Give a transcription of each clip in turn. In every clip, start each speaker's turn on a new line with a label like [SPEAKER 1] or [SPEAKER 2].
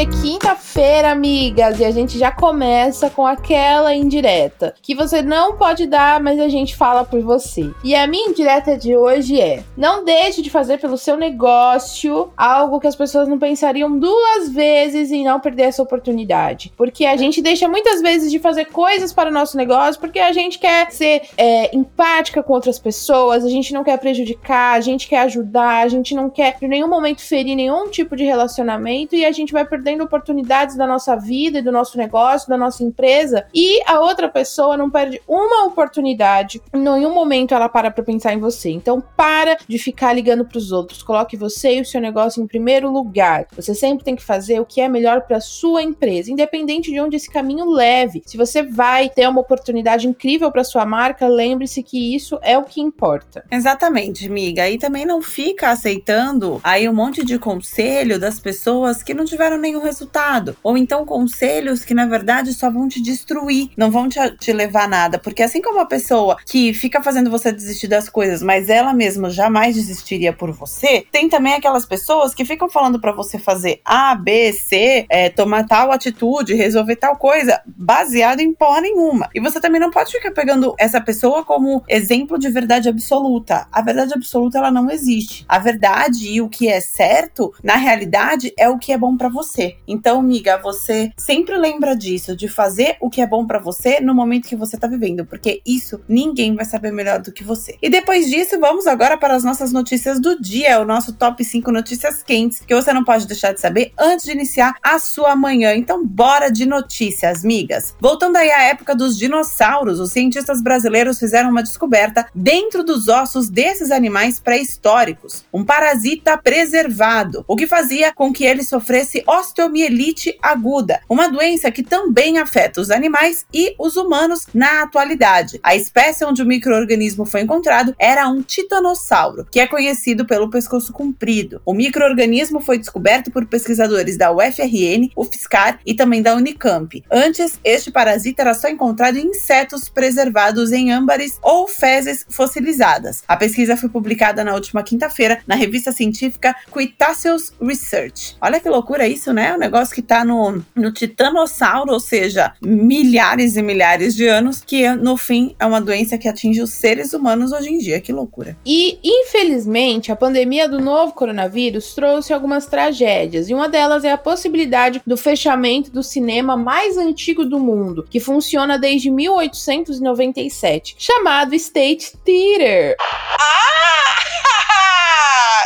[SPEAKER 1] É quinta-feira, amigas, e a gente já começa com aquela indireta que você não pode dar, mas a gente fala por você. E a minha indireta de hoje é: não deixe de fazer pelo seu negócio algo que as pessoas não pensariam duas vezes em não perder essa oportunidade. Porque a gente deixa muitas vezes de fazer coisas para o nosso negócio porque a gente quer ser é, empática com outras pessoas, a gente não quer prejudicar, a gente quer ajudar, a gente não quer em nenhum momento ferir nenhum tipo de relacionamento e a gente vai vai perdendo oportunidades da nossa vida e do nosso negócio, da nossa empresa, e a outra pessoa não perde uma oportunidade, em nenhum momento ela para para pensar em você. Então, para de ficar ligando para os outros. Coloque você e o seu negócio em primeiro lugar. Você sempre tem que fazer o que é melhor para sua empresa, independente de onde esse caminho leve. Se você vai ter uma oportunidade incrível para sua marca, lembre-se que isso é o que importa.
[SPEAKER 2] Exatamente, amiga. E também não fica aceitando aí um monte de conselho das pessoas que não tiveram tiveram resultado. Ou então conselhos que, na verdade, só vão te destruir, não vão te, te levar a nada. Porque assim como a pessoa que fica fazendo você desistir das coisas, mas ela mesma jamais desistiria por você, tem também aquelas pessoas que ficam falando para você fazer A, B, C, é, tomar tal atitude, resolver tal coisa, baseado em porra nenhuma. E você também não pode ficar pegando essa pessoa como exemplo de verdade absoluta. A verdade absoluta, ela não existe. A verdade e o que é certo, na realidade, é o que é bom para você você. Então, amiga, você sempre lembra disso, de fazer o que é bom para você no momento que você tá vivendo, porque isso ninguém vai saber melhor do que você. E depois disso, vamos agora para as nossas notícias do dia, o nosso top 5 notícias quentes que você não pode deixar de saber antes de iniciar a sua manhã. Então, bora de notícias, amigas. Voltando aí à época dos dinossauros, os cientistas brasileiros fizeram uma descoberta dentro dos ossos desses animais pré-históricos, um parasita preservado, o que fazia com que ele sofresse osteomielite aguda, uma doença que também afeta os animais e os humanos na atualidade. A espécie onde o microorganismo foi encontrado era um titanossauro, que é conhecido pelo pescoço comprido. O microorganismo foi descoberto por pesquisadores da UFRN, UFSCar e também da Unicamp. Antes, este parasita era só encontrado em insetos preservados em âmbares ou fezes fossilizadas. A pesquisa foi publicada na última quinta-feira na revista científica Cretaceous Research. Olha que loucura isso isso, né? O negócio que tá no, no titanossauro, ou seja, milhares e milhares de anos, que no fim é uma doença que atinge os seres humanos hoje em dia. Que loucura.
[SPEAKER 1] E, infelizmente, a pandemia do novo coronavírus trouxe algumas tragédias, e uma delas é a possibilidade do fechamento do cinema mais antigo do mundo, que funciona desde 1897, chamado State Theater.
[SPEAKER 3] Ah!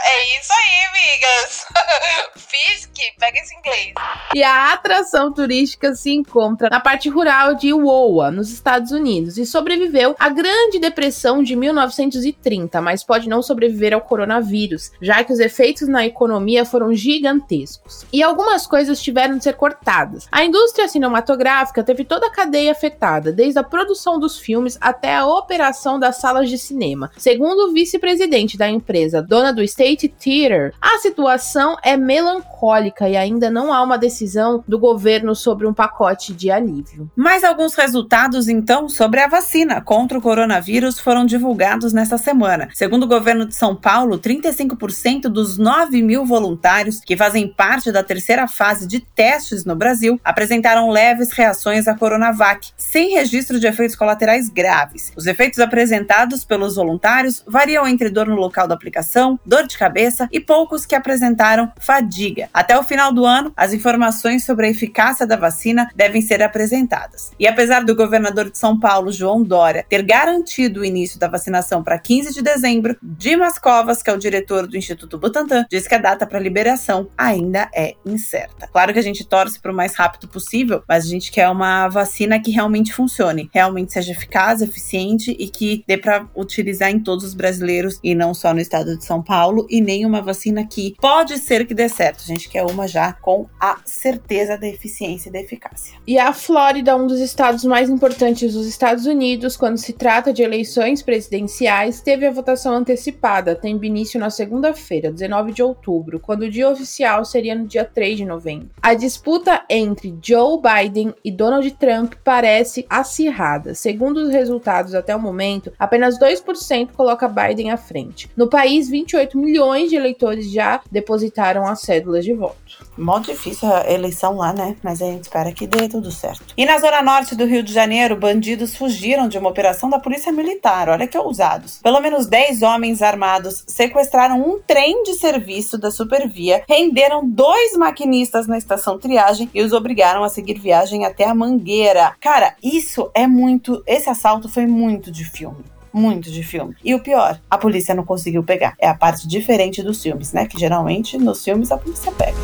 [SPEAKER 3] É isso aí, amigas. Fiz que pega esse inglês.
[SPEAKER 1] E a atração turística se encontra na parte rural de Iowa, nos Estados Unidos, e sobreviveu à Grande Depressão de 1930, mas pode não sobreviver ao coronavírus, já que os efeitos na economia foram gigantescos. E algumas coisas tiveram de ser cortadas. A indústria cinematográfica teve toda a cadeia afetada, desde a produção dos filmes até a operação das salas de cinema. Segundo o vice-presidente da empresa, dona do State Theater, a situação é melancólica e ainda não há uma decisão do governo sobre um pacote de alívio.
[SPEAKER 2] Mais alguns resultados, então, sobre a vacina contra o coronavírus foram divulgados nesta semana. Segundo o governo de São Paulo, 35% dos 9 mil voluntários que fazem parte da terceira fase de testes no Brasil apresentaram leves reações à Coronavac, sem registro de efeitos colaterais graves. Os efeitos apresentados pelos voluntários variam entre dor no local da aplicação, dor de cabeça e poucos que apresentaram fadiga. Até o final do ano, as informações sobre a eficácia da vacina devem ser apresentadas. E apesar do governador de São Paulo, João Dória, ter garantido o início da vacinação para 15 de dezembro, Dimas Covas, que é o diretor do Instituto Butantan, diz que a data para liberação ainda é incerta. Claro que a gente torce para o mais rápido possível, mas a gente quer uma vacina que realmente funcione, realmente seja eficaz, eficiente e que dê para utilizar em todos os brasileiros e não só no estado de São Paulo e nem uma vacina que pode ser que dê certo. A gente quer uma já com a certeza da eficiência e da eficácia.
[SPEAKER 1] E a Flórida, um dos estados mais importantes dos Estados Unidos, quando se trata de eleições presidenciais, teve a votação antecipada, tendo início na segunda-feira, 19 de outubro, quando o dia oficial seria no dia 3 de novembro. A disputa entre Joe Biden e Donald Trump parece acirrada. Segundo os resultados até o momento, apenas 2% coloca Biden à frente. No país, 28 milhões de eleitores já depositaram as cédulas de voto.
[SPEAKER 2] Mó difícil a eleição lá, né? Mas a gente espera que dê tudo certo. E na zona norte do Rio de Janeiro, bandidos fugiram de uma operação da Polícia Militar. Olha que ousados. Pelo menos 10 homens armados sequestraram um trem de serviço da Supervia, renderam dois maquinistas na estação triagem e os obrigaram a seguir viagem até a Mangueira. Cara, isso é muito. Esse assalto foi muito de filme muito de filme. E o pior, a polícia não conseguiu pegar. É a parte diferente dos filmes, né? Que geralmente nos filmes a polícia pega.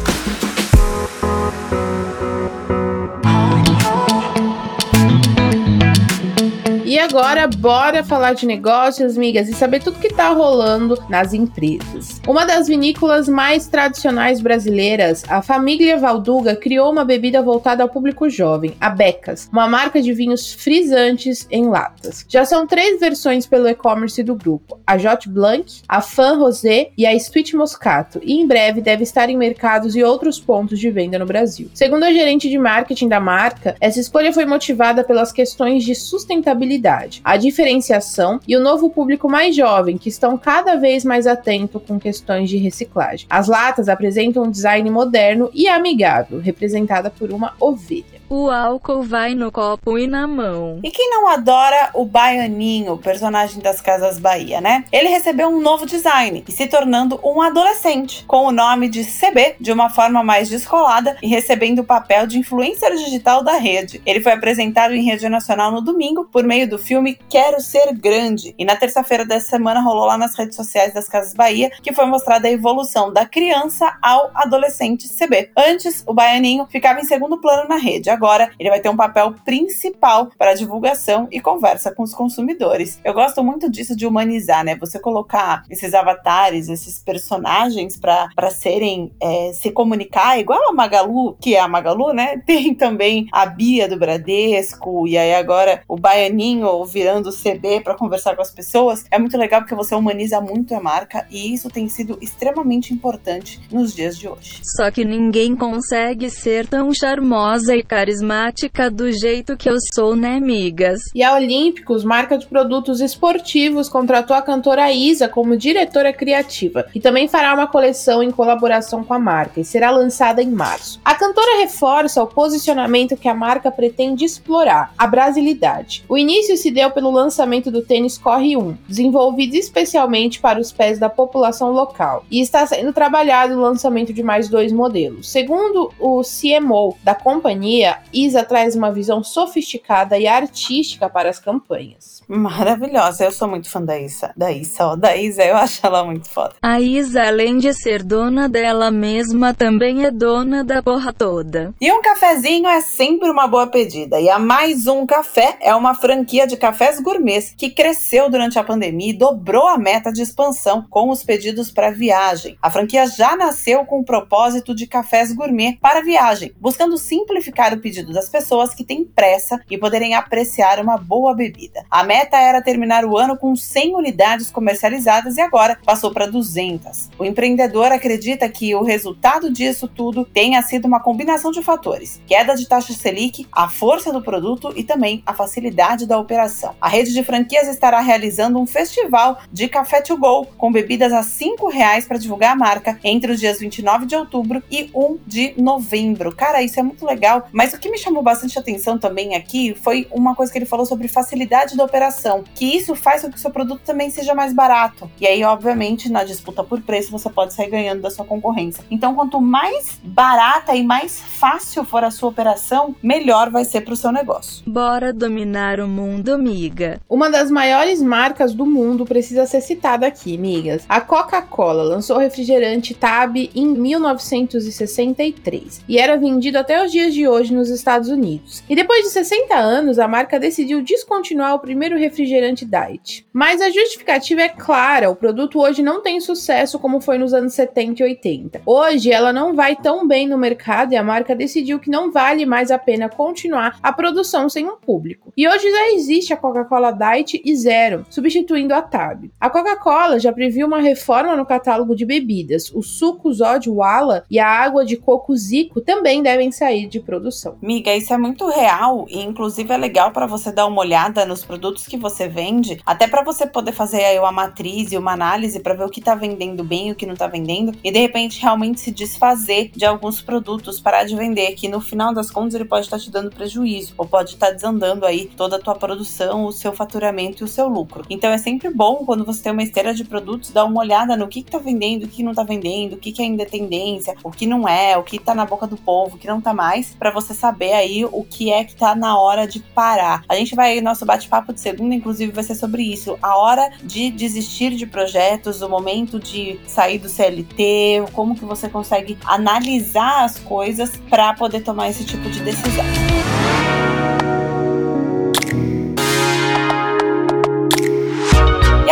[SPEAKER 1] E agora, bora falar de negócios, migas, e saber tudo que tá rolando nas empresas. Uma das vinícolas mais tradicionais brasileiras, a família Valduga criou uma bebida voltada ao público jovem, a Becas, uma marca de vinhos frisantes em latas. Já são três versões pelo e-commerce do grupo: a Jot Blanc, a Fan Rosé e a Sweet Moscato, e em breve deve estar em mercados e outros pontos de venda no Brasil. Segundo a gerente de marketing da marca, essa escolha foi motivada pelas questões de sustentabilidade a diferenciação e o novo público mais jovem, que estão cada vez mais atento com questões de reciclagem. As latas apresentam um design moderno e amigável, representada por uma ovelha.
[SPEAKER 4] O álcool vai no copo e na mão.
[SPEAKER 2] E quem não adora o Baianinho, personagem das Casas Bahia, né? Ele recebeu um novo design e se tornando um adolescente, com o nome de CB, de uma forma mais descolada e recebendo o papel de influencer digital da rede. Ele foi apresentado em rede nacional no domingo por meio do filme Quero Ser Grande. E na terça-feira dessa semana rolou lá nas redes sociais das Casas Bahia que foi mostrada a evolução da criança ao adolescente CB. Antes, o Baianinho ficava em segundo plano na rede agora ele vai ter um papel principal para divulgação e conversa com os consumidores. Eu gosto muito disso de humanizar, né? Você colocar esses avatares, esses personagens para serem é, se comunicar, igual a Magalu, que é a Magalu, né? Tem também a Bia do Bradesco, e aí agora o Baianinho virando CB para conversar com as pessoas. É muito legal porque você humaniza muito a marca e isso tem sido extremamente importante nos dias de hoje.
[SPEAKER 4] Só que ninguém consegue ser tão charmosa e carismática carismática do jeito que eu sou, né, migas?
[SPEAKER 1] E a Olímpicos, marca de produtos esportivos, contratou a cantora Isa como diretora criativa e também fará uma coleção em colaboração com a marca e será lançada em março. A cantora reforça o posicionamento que a marca pretende explorar, a brasilidade. O início se deu pelo lançamento do tênis Corre 1, desenvolvido especialmente para os pés da população local, e está sendo trabalhado o lançamento de mais dois modelos. Segundo o CMO da companhia, Isa traz uma visão sofisticada e artística para as campanhas.
[SPEAKER 2] Maravilhosa, eu sou muito fã da Isa. Da Isa, ó, da Isa, eu acho ela muito foda.
[SPEAKER 4] A Isa, além de ser dona dela mesma, também é dona da porra toda.
[SPEAKER 2] E um cafezinho é sempre uma boa pedida. E a Mais Um Café é uma franquia de cafés gourmets que cresceu durante a pandemia e dobrou a meta de expansão com os pedidos para viagem. A franquia já nasceu com o propósito de cafés gourmet para viagem, buscando simplificar o pedido das pessoas que têm pressa e poderem apreciar uma boa bebida. A meta era terminar o ano com 100 unidades comercializadas e agora passou para 200. O empreendedor acredita que o resultado disso tudo tenha sido uma combinação de fatores: queda de taxa Selic, a força do produto e também a facilidade da operação. A rede de franquias estará realizando um festival de café to go com bebidas a R$ reais para divulgar a marca entre os dias 29 de outubro e 1 de novembro. Cara, isso é muito legal, mas o que me chamou bastante atenção também aqui foi uma coisa que ele falou sobre facilidade da operação, que isso faz com que o seu produto também seja mais barato. E aí, obviamente, na disputa por preço, você pode sair ganhando da sua concorrência. Então, quanto mais barata e mais fácil for a sua operação, melhor vai ser para o seu negócio.
[SPEAKER 4] Bora dominar o mundo, amiga.
[SPEAKER 1] Uma das maiores marcas do mundo precisa ser citada aqui, amigas. A Coca-Cola Coca-Cola lançou o refrigerante Tab em 1963 e era vendido até os dias de hoje nos Estados Unidos. E depois de 60 anos, a marca decidiu descontinuar o primeiro refrigerante Diet. Mas a justificativa é clara: o produto hoje não tem sucesso como foi nos anos 70 e 80. Hoje ela não vai tão bem no mercado e a marca decidiu que não vale mais a pena continuar a produção sem um público. E hoje já existe a Coca-Cola Diet e Zero, substituindo a Tab. A Coca-Cola já previu uma reforma no catálogo de bebidas. O suco Zod Wala e a água de coco Zico também devem sair de produção.
[SPEAKER 2] Miga, isso é muito real e inclusive é legal para você dar uma olhada nos produtos que você vende, até para você poder fazer aí uma matriz e uma análise para ver o que tá vendendo bem e o que não tá vendendo e de repente realmente se desfazer de alguns produtos, parar de vender, que no final das contas ele pode estar tá te dando prejuízo ou pode estar tá desandando aí toda a tua produção, o seu faturamento e o seu lucro. Então é sempre bom quando você tem uma esteira de produtos dar uma olhada no que, que tá vendendo, o que não tá vendendo, o que, que ainda é tendência, o que não é, o que tá na boca do povo, o que não tá mais, para você saber aí o que é que tá na hora de parar. A gente vai, nosso bate-papo de segunda, inclusive, vai ser sobre isso. A hora de desistir de projetos, o momento de sair do CLT, como que você consegue analisar as coisas para poder tomar esse tipo de decisão.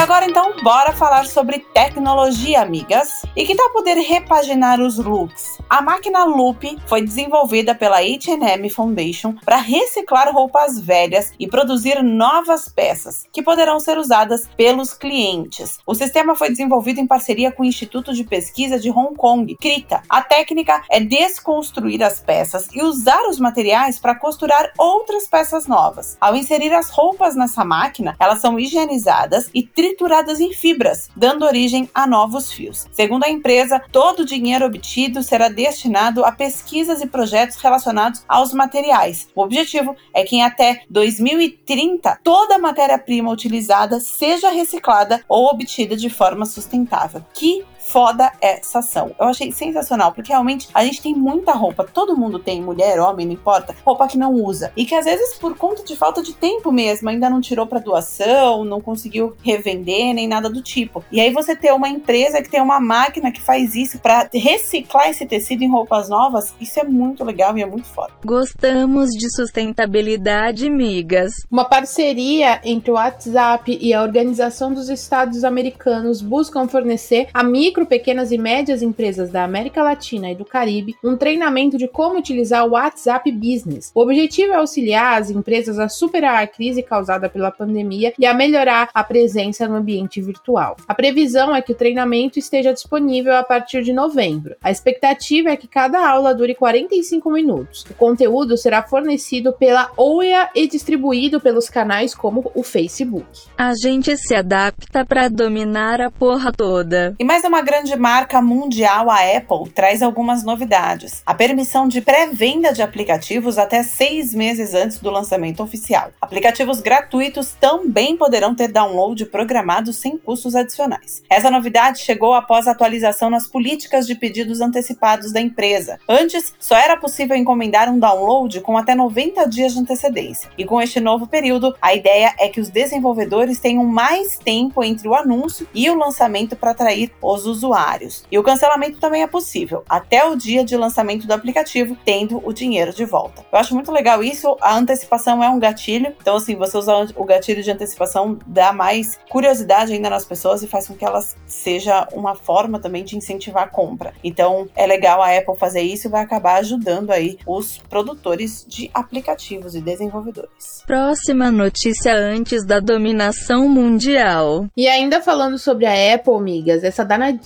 [SPEAKER 2] Agora então, bora falar sobre tecnologia, amigas. E que tal poder repaginar os looks? A máquina Loop foi desenvolvida pela H&M Foundation para reciclar roupas velhas e produzir novas peças que poderão ser usadas pelos clientes. O sistema foi desenvolvido em parceria com o Instituto de Pesquisa de Hong Kong, CRITA. A técnica é desconstruir as peças e usar os materiais para costurar outras peças novas. Ao inserir as roupas nessa máquina, elas são higienizadas e trituradas em fibras, dando origem a novos fios. Segundo a empresa, todo o dinheiro obtido será destinado a pesquisas e projetos relacionados aos materiais. O objetivo é que em até 2030 toda a matéria-prima utilizada seja reciclada ou obtida de forma sustentável. Que foda essa ação. Eu achei sensacional, porque realmente a gente tem muita roupa, todo mundo tem, mulher, homem, não importa, roupa que não usa. E que às vezes, por conta de falta de tempo mesmo, ainda não tirou para doação, não conseguiu revender, nem nada do tipo. E aí você ter uma empresa que tem uma máquina que faz isso para reciclar esse tecido em roupas novas, isso é muito legal e é muito foda.
[SPEAKER 4] Gostamos de sustentabilidade, migas.
[SPEAKER 1] Uma parceria entre o WhatsApp e a Organização dos Estados Americanos buscam fornecer a micro pequenas e médias empresas da América Latina e do Caribe um treinamento de como utilizar o WhatsApp Business. O objetivo é auxiliar as empresas a superar a crise causada pela pandemia e a melhorar a presença no ambiente virtual. A previsão é que o treinamento esteja disponível a partir de novembro. A expectativa é que cada aula dure 45 minutos. O conteúdo será fornecido pela OEA e distribuído pelos canais como o Facebook.
[SPEAKER 4] A gente se adapta para dominar a porra toda.
[SPEAKER 2] E mais uma grande marca mundial, a Apple, traz algumas novidades. A permissão de pré-venda de aplicativos até seis meses antes do lançamento oficial. Aplicativos gratuitos também poderão ter download programado sem custos adicionais. Essa novidade chegou após a atualização nas políticas de pedidos antecipados da empresa. Antes, só era possível encomendar um download com até 90 dias de antecedência. E com este novo período, a ideia é que os desenvolvedores tenham mais tempo entre o anúncio e o lançamento para atrair os usuários. E o cancelamento também é possível, até o dia de lançamento do aplicativo, tendo o dinheiro de volta. Eu acho muito legal isso, a antecipação é um gatilho, então assim, você usar o gatilho de antecipação dá mais curiosidade ainda nas pessoas e faz com que elas seja uma forma também de incentivar a compra. Então é legal a Apple fazer isso e vai acabar ajudando aí os produtores de aplicativos e desenvolvedores.
[SPEAKER 4] Próxima notícia antes da dominação mundial.
[SPEAKER 1] E ainda falando sobre a Apple, amigas, essa danadinha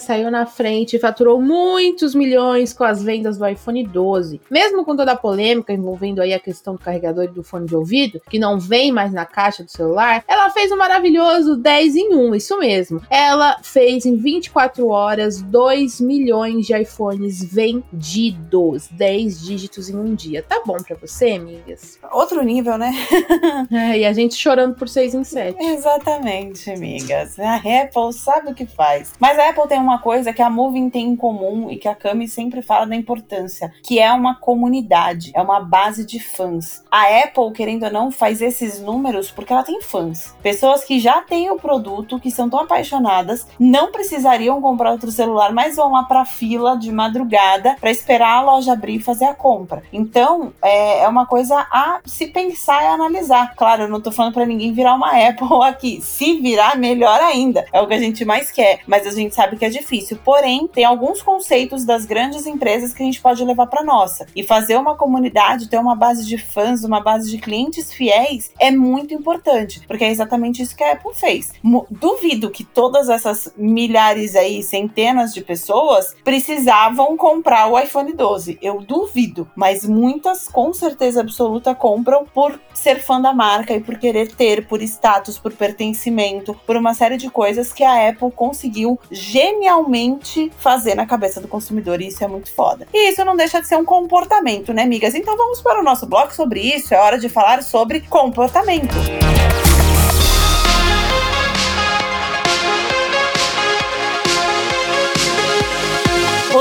[SPEAKER 1] saiu na frente e faturou muitos milhões com as vendas do iPhone 12. Mesmo com toda a polêmica envolvendo aí a questão do carregador e do fone de ouvido, que não vem mais na caixa do celular, ela fez um maravilhoso 10 em 1, isso mesmo. Ela fez em 24 horas 2 milhões de iPhones vendidos, 10 dígitos em um dia. Tá bom para você, amigas?
[SPEAKER 2] Outro nível, né?
[SPEAKER 1] é, e a gente chorando por 6 em 7.
[SPEAKER 2] Exatamente, amigas. A Apple sabe o que faz. Mas Mas a Apple tem uma coisa que a Moving tem em comum e que a Cami sempre fala da importância, que é uma comunidade, é uma base de fãs. A Apple, querendo ou não, faz esses números porque ela tem fãs. Pessoas que já têm o produto, que são tão apaixonadas, não precisariam comprar outro celular, mas vão lá pra fila de madrugada para esperar a loja abrir e fazer a compra. Então, é, é uma coisa a se pensar e analisar. Claro, eu não tô falando para ninguém virar uma Apple aqui. Se virar, melhor ainda. É o que a gente mais quer, mas a gente sabe que é difícil. Porém, tem alguns conceitos das grandes empresas que a gente pode levar para nossa. E fazer uma comunidade, ter uma base de fãs, uma base de clientes fiéis é muito importante, porque é exatamente isso que a Apple fez. Duvido que todas essas milhares aí, centenas de pessoas precisavam comprar o iPhone 12. Eu duvido, mas muitas com certeza absoluta compram por ser fã da marca e por querer ter, por status, por pertencimento, por uma série de coisas que a Apple conseguiu genialmente fazer na cabeça do consumidor, e isso é muito foda. E isso não deixa de ser um comportamento, né, amigas? Então vamos para o nosso bloco sobre isso. É hora de falar sobre comportamento.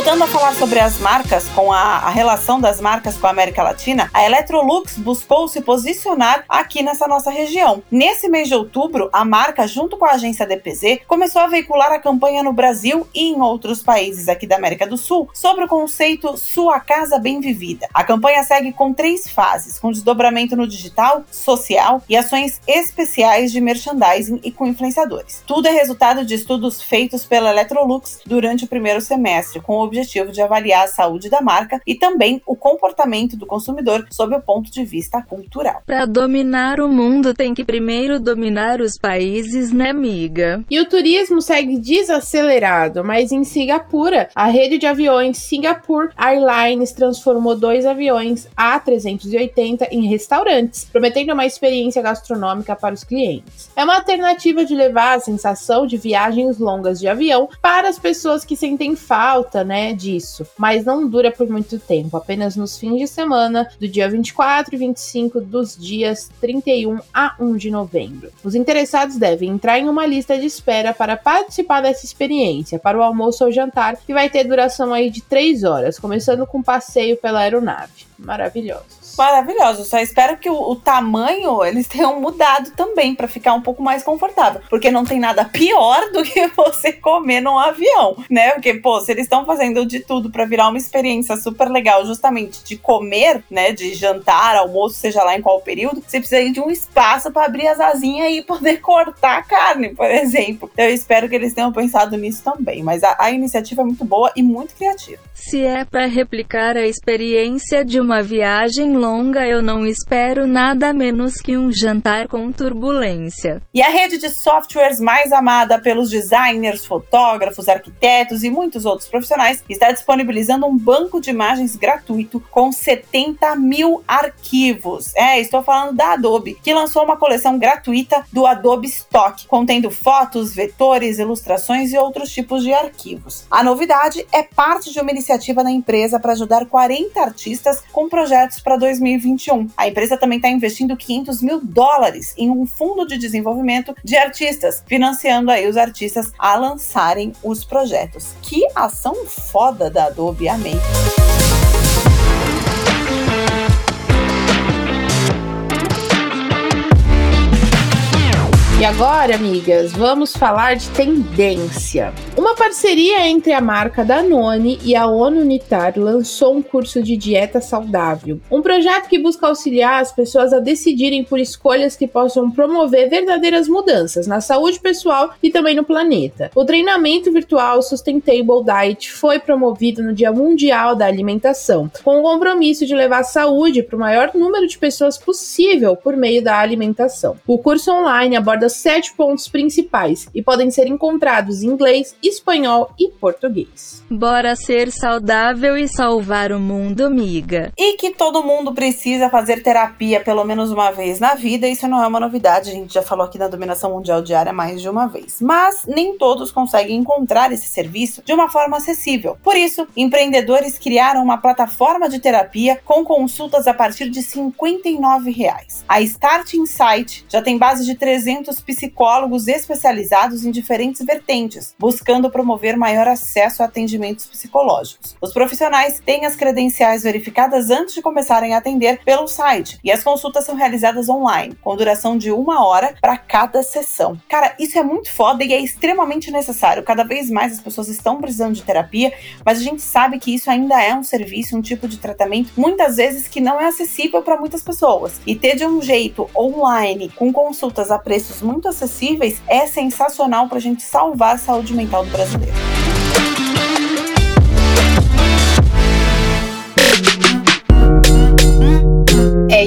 [SPEAKER 2] Voltando a falar sobre as marcas, com a, a, relação das marcas com a América Latina, a Electrolux buscou se posicionar aqui nessa nossa região. Nesse mês de outubro, a marca, junto com a agência DPZ, começou a veicular a campanha no Brasil e em outros países aqui da América do Sul sobre o conceito Sua Casa Bem Vivida. A campanha segue com três fases, com desdobramento no digital, social e ações especiais de merchandising e com influenciadores. Tudo é resultado de estudos feitos pela Electrolux durante o primeiro semestre, com o objetivo de avaliar a saúde da marca e também o comportamento do consumidor sob o ponto de vista cultural.
[SPEAKER 4] Para dominar o mundo, tem que primeiro dominar os países, né, amiga?
[SPEAKER 1] E o turismo segue desacelerado, mas em Singapura, a rede de aviões Singapore Airlines transformou dois aviões A380 em restaurantes, prometendo uma experiência gastronômica para os clientes. É uma alternativa de levar a sensação de viagens longas de avião para as pessoas que sentem falta, né, né, disso, mas não dura por muito tempo, apenas nos fins de semana do dia 24 e 25 dos dias 31 a 1 de novembro. Os interessados devem entrar em uma lista de espera para participar dessa experiência, para o almoço ou jantar, que vai ter duração aí de 3 horas, começando com passeio pela aeronave. Maravilhoso
[SPEAKER 2] maravilhoso. Só espero que o, o tamanho eles tenham mudado também para ficar um pouco mais confortável, porque não tem nada pior do que você comer num avião, né? Porque pô, se eles estão fazendo de tudo para virar uma experiência super legal, justamente de comer, né, de jantar, almoço, seja lá em qual período, você precisa de um espaço para abrir as asinhas e poder cortar a carne, por exemplo. Então eu espero que eles tenham pensado nisso também, mas a, a iniciativa é muito boa e muito criativa.
[SPEAKER 4] Se é para replicar a experiência de uma viagem longa longa eu não espero nada menos que um jantar com turbulência.
[SPEAKER 2] E a rede de softwares mais amada pelos designers, fotógrafos, arquitetos e muitos outros profissionais está disponibilizando um banco de imagens gratuito com 70 mil arquivos. É, estou falando da Adobe, que lançou uma coleção gratuita do Adobe Stock, contendo fotos, vetores, ilustrações e outros tipos de arquivos. A novidade é parte de uma iniciativa da empresa para ajudar 40 artistas com projetos para 2020 2021. A empresa também está investindo 500 mil dólares em um fundo de desenvolvimento de artistas, financiando aí os artistas a lançarem os projetos. Que ação foda da Adobe, amei.
[SPEAKER 1] E agora, amigas, vamos falar de tendência. Uma parceria entre a marca Danone e a ONU Unitar lançou um curso de dieta saudável, um projeto que busca auxiliar as pessoas a decidirem por escolhas que possam promover verdadeiras mudanças na saúde pessoal e também no planeta. O treinamento virtual Sustainable Diet foi promovido no Dia Mundial da Alimentação, com o compromisso de levar saúde para o maior número de pessoas possível por meio da alimentação. O curso online aborda sete pontos principais e podem ser encontrados em inglês, espanhol e português.
[SPEAKER 4] Bora ser saudável e salvar o mundo, amiga.
[SPEAKER 2] E que todo mundo precisa fazer terapia pelo menos uma vez na vida, isso não é uma novidade, a gente já falou aqui na Dominação Mundial Diária mais de uma vez. Mas nem todos conseguem encontrar esse serviço de uma forma acessível. Por isso, empreendedores criaram uma plataforma de terapia com consultas a partir de 59 reais. A Start Insight já tem base de 300 psicólogos especializados em diferentes vertentes, buscando promover maior acesso a atendimentos psicológicos. Os profissionais têm as credenciais verificadas antes de começarem a atender pelo site e as consultas são realizadas online, com duração de uma hora para cada sessão. Cara, isso é muito foda e é extremamente necessário. Cada vez mais as pessoas estão precisando de terapia, mas a gente sabe que isso ainda é um serviço, um tipo de tratamento, muitas vezes que não é acessível para muitas pessoas. E ter de um jeito online, com consultas a preços muito acessíveis, é sensacional para a gente salvar a saúde mental do brasileiro.